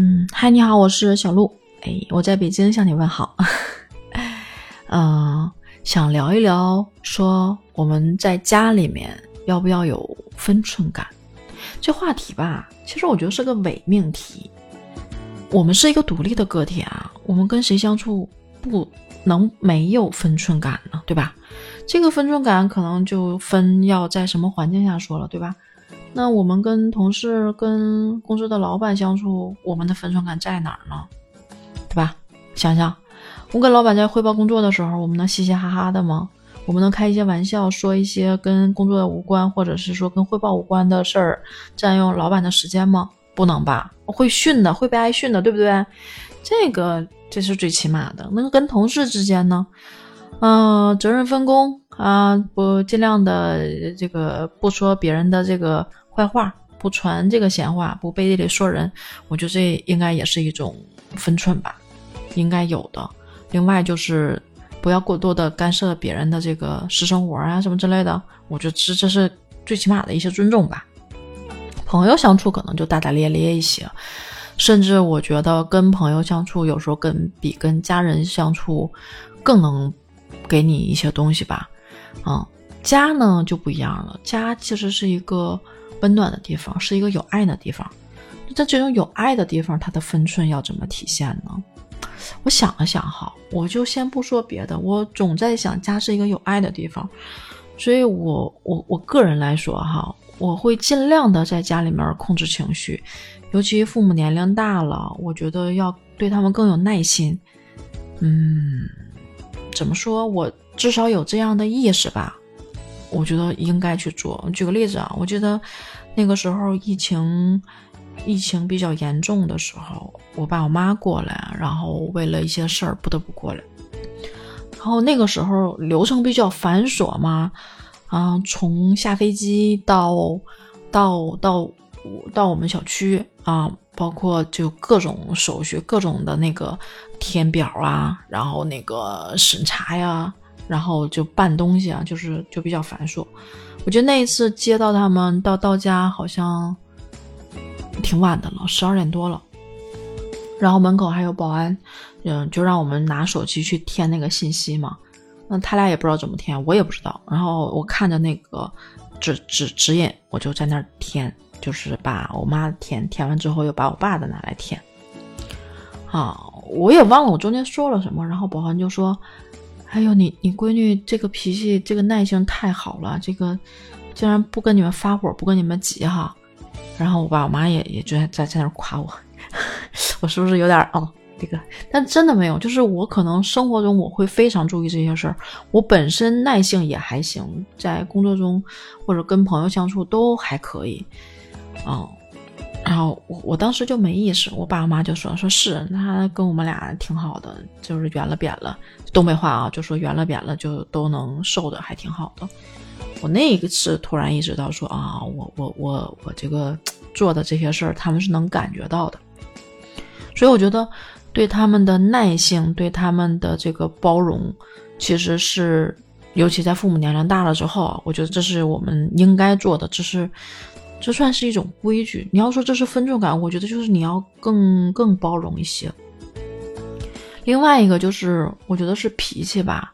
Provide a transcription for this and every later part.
嗯，嗨，你好，我是小鹿。哎，我在北京向你问好。嗯，想聊一聊，说我们在家里面要不要有分寸感？这话题吧，其实我觉得是个伪命题。我们是一个独立的个体啊，我们跟谁相处不能没有分寸感呢？对吧？这个分寸感可能就分要在什么环境下说了，对吧？那我们跟同事、跟公司的老板相处，我们的分寸感在哪儿呢？对吧？想想，我跟老板在汇报工作的时候，我们能嘻嘻哈哈的吗？我们能开一些玩笑，说一些跟工作无关，或者是说跟汇报无关的事儿，占用老板的时间吗？不能吧？会训的，会被挨训的，对不对？这个这是最起码的。那个跟同事之间呢？嗯，责任分工啊，不尽量的这个不说别人的这个坏话，不传这个闲话，不背地里说人，我觉得这应该也是一种分寸吧，应该有的。另外就是不要过多的干涉别人的这个私生活啊什么之类的，我觉得这这是最起码的一些尊重吧。朋友相处可能就大大咧咧一些，甚至我觉得跟朋友相处有时候跟比跟家人相处更能。给你一些东西吧，嗯，家呢就不一样了。家其实是一个温暖的地方，是一个有爱的地方。在这种有爱的地方，它的分寸要怎么体现呢？我想了想哈，我就先不说别的，我总在想家是一个有爱的地方，所以我我我个人来说哈，我会尽量的在家里面控制情绪，尤其父母年龄大了，我觉得要对他们更有耐心，嗯。怎么说？我至少有这样的意识吧，我觉得应该去做。举个例子啊，我记得那个时候疫情疫情比较严重的时候，我爸我妈过来，然后为了一些事儿不得不过来。然后那个时候流程比较繁琐嘛，啊，从下飞机到到到到我们小区啊。包括就各种手续，各种的那个填表啊，然后那个审查呀，然后就办东西啊，就是就比较繁琐。我觉得那一次接到他们到到家好像挺晚的了，十二点多了。然后门口还有保安，嗯，就让我们拿手机去填那个信息嘛。那他俩也不知道怎么填，我也不知道。然后我看着那个指指指引，我就在那儿填。就是把我妈填填完之后，又把我爸的拿来填。啊，我也忘了我中间说了什么。然后保安就说：“哎呦，你你闺女这个脾气，这个耐性太好了，这个竟然不跟你们发火，不跟你们急哈。”然后我爸我妈也也就在在在那夸我，我是不是有点哦？这个，但真的没有，就是我可能生活中我会非常注意这些事儿。我本身耐性也还行，在工作中或者跟朋友相处都还可以。嗯，然后我我当时就没意识，我爸我妈就说说是他跟我们俩挺好的，就是圆了扁了，东北话啊，就说圆了扁了就都能受的，还挺好的。我那一次突然意识到说啊，我我我我这个做的这些事儿，他们是能感觉到的，所以我觉得对他们的耐性，对他们的这个包容，其实是尤其在父母年龄大了之后，我觉得这是我们应该做的，这是。这算是一种规矩。你要说这是分寸感，我觉得就是你要更更包容一些。另外一个就是，我觉得是脾气吧，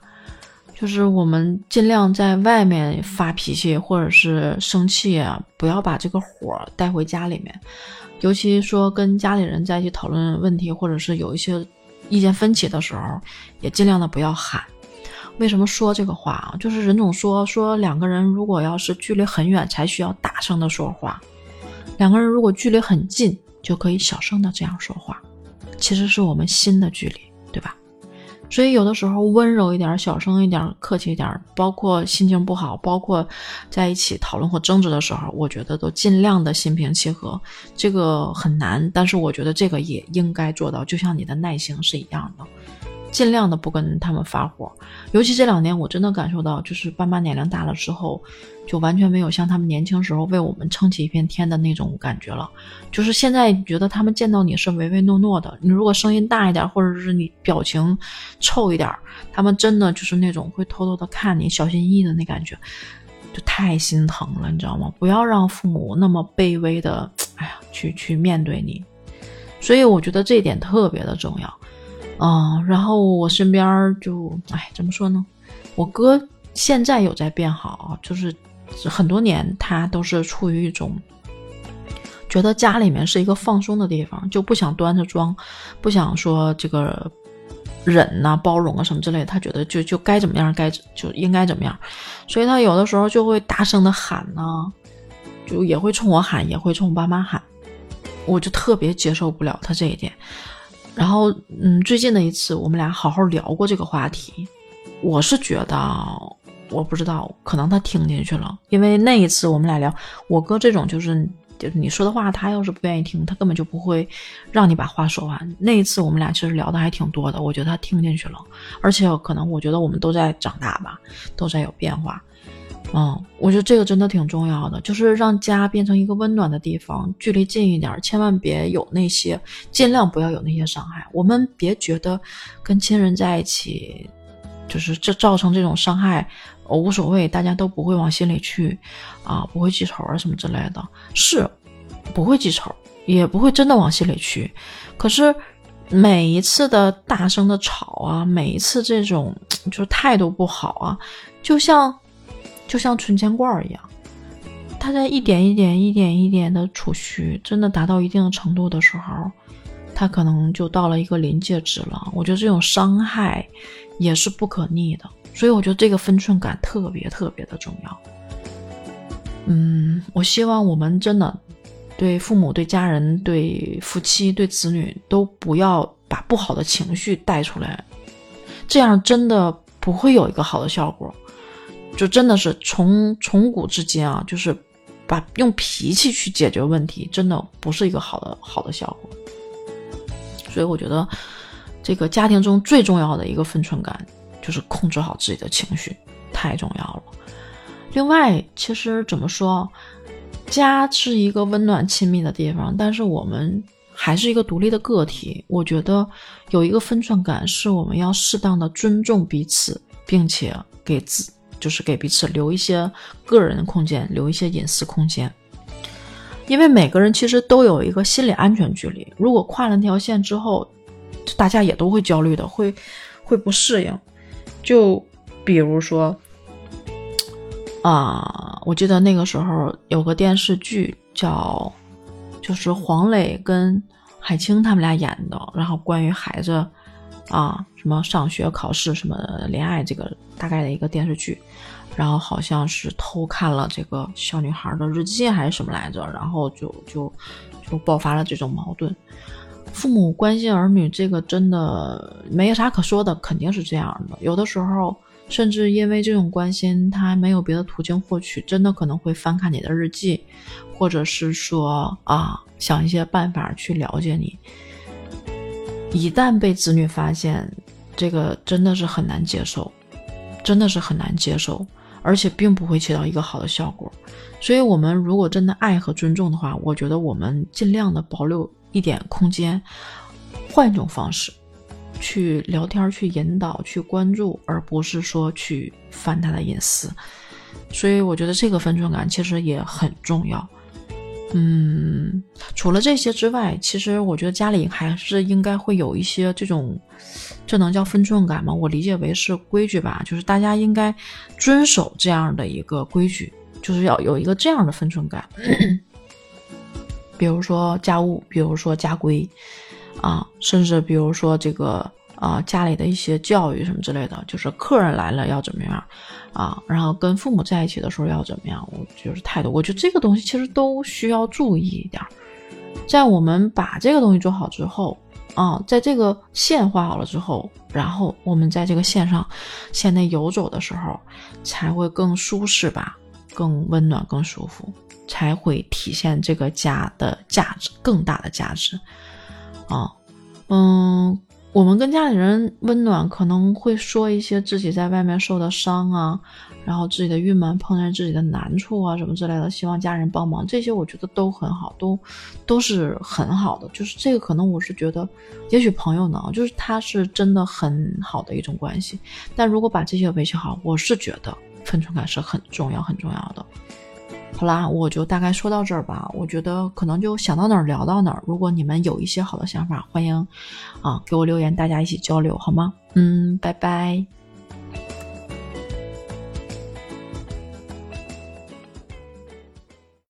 就是我们尽量在外面发脾气或者是生气啊，不要把这个火带回家里面。尤其说跟家里人在一起讨论问题，或者是有一些意见分歧的时候，也尽量的不要喊。为什么说这个话啊？就是任总说说两个人如果要是距离很远才需要大声的说话，两个人如果距离很近就可以小声的这样说话。其实是我们心的距离，对吧？所以有的时候温柔一点、小声一点、客气一点，包括心情不好，包括在一起讨论或争执的时候，我觉得都尽量的心平气和。这个很难，但是我觉得这个也应该做到，就像你的耐心是一样的。尽量的不跟他们发火，尤其这两年，我真的感受到，就是爸妈年龄大了之后，就完全没有像他们年轻时候为我们撑起一片天的那种感觉了。就是现在觉得他们见到你是唯唯诺诺的，你如果声音大一点，或者是你表情臭一点，他们真的就是那种会偷偷的看你，小心翼翼的那感觉，就太心疼了，你知道吗？不要让父母那么卑微的，哎呀，去去面对你。所以我觉得这一点特别的重要。嗯，然后我身边就，哎，怎么说呢？我哥现在有在变好，就是很多年他都是处于一种觉得家里面是一个放松的地方，就不想端着装，不想说这个忍呐、包容啊什么之类。他觉得就就该怎么样，该就应该怎么样，所以他有的时候就会大声的喊呢，就也会冲我喊，也会冲我爸妈喊，我就特别接受不了他这一点。然后，嗯，最近的一次，我们俩好好聊过这个话题。我是觉得，我不知道，可能他听进去了。因为那一次我们俩聊，我哥这种就是，就是你说的话，他要是不愿意听，他根本就不会让你把话说完。那一次我们俩其实聊的还挺多的，我觉得他听进去了。而且可能我觉得我们都在长大吧，都在有变化。嗯，我觉得这个真的挺重要的，就是让家变成一个温暖的地方，距离近一点，千万别有那些，尽量不要有那些伤害。我们别觉得跟亲人在一起，就是这造成这种伤害，无所谓，大家都不会往心里去，啊，不会记仇啊什么之类的，是不会记仇，也不会真的往心里去。可是每一次的大声的吵啊，每一次这种 就是态度不好啊，就像。就像存钱罐一样，它在一点一点、一点一点的储蓄，真的达到一定的程度的时候，它可能就到了一个临界值了。我觉得这种伤害也是不可逆的，所以我觉得这个分寸感特别特别的重要。嗯，我希望我们真的对父母、对家人、对夫妻、对子女都不要把不好的情绪带出来，这样真的不会有一个好的效果。就真的是从从古至今啊，就是把用脾气去解决问题，真的不是一个好的好的效果。所以我觉得，这个家庭中最重要的一个分寸感，就是控制好自己的情绪，太重要了。另外，其实怎么说，家是一个温暖亲密的地方，但是我们还是一个独立的个体。我觉得有一个分寸感，是我们要适当的尊重彼此，并且给自。就是给彼此留一些个人空间，留一些隐私空间，因为每个人其实都有一个心理安全距离。如果跨了那条线之后，大家也都会焦虑的，会会不适应。就比如说，啊，我记得那个时候有个电视剧叫，就是黄磊跟海清他们俩演的，然后关于孩子。啊，什么上学、考试、什么恋爱，这个大概的一个电视剧，然后好像是偷看了这个小女孩的日记还是什么来着，然后就就就爆发了这种矛盾。父母关心儿女，这个真的没啥可说的，肯定是这样的。有的时候，甚至因为这种关心，他没有别的途径获取，真的可能会翻看你的日记，或者是说啊，想一些办法去了解你。一旦被子女发现，这个真的是很难接受，真的是很难接受，而且并不会起到一个好的效果。所以，我们如果真的爱和尊重的话，我觉得我们尽量的保留一点空间，换一种方式去聊天、去引导、去关注，而不是说去翻他的隐私。所以，我觉得这个分寸感其实也很重要。嗯，除了这些之外，其实我觉得家里还是应该会有一些这种，这能叫分寸感吗？我理解为是规矩吧，就是大家应该遵守这样的一个规矩，就是要有一个这样的分寸感。比如说家务，比如说家规，啊，甚至比如说这个。啊，家里的一些教育什么之类的，就是客人来了要怎么样，啊，然后跟父母在一起的时候要怎么样，我就是态度。我觉得这个东西其实都需要注意一点。在我们把这个东西做好之后，啊，在这个线画好了之后，然后我们在这个线上线内游走的时候，才会更舒适吧，更温暖，更舒服，才会体现这个家的价值，更大的价值。啊，嗯。我们跟家里人温暖，可能会说一些自己在外面受的伤啊，然后自己的郁闷，碰见自己的难处啊，什么之类的，希望家人帮忙，这些我觉得都很好，都都是很好的。就是这个，可能我是觉得，也许朋友呢，就是他是真的很好的一种关系。但如果把这些维系好，我是觉得分寸感是很重要、很重要的。好啦，我就大概说到这儿吧。我觉得可能就想到哪儿聊到哪儿。如果你们有一些好的想法，欢迎啊给我留言，大家一起交流好吗？嗯，拜拜。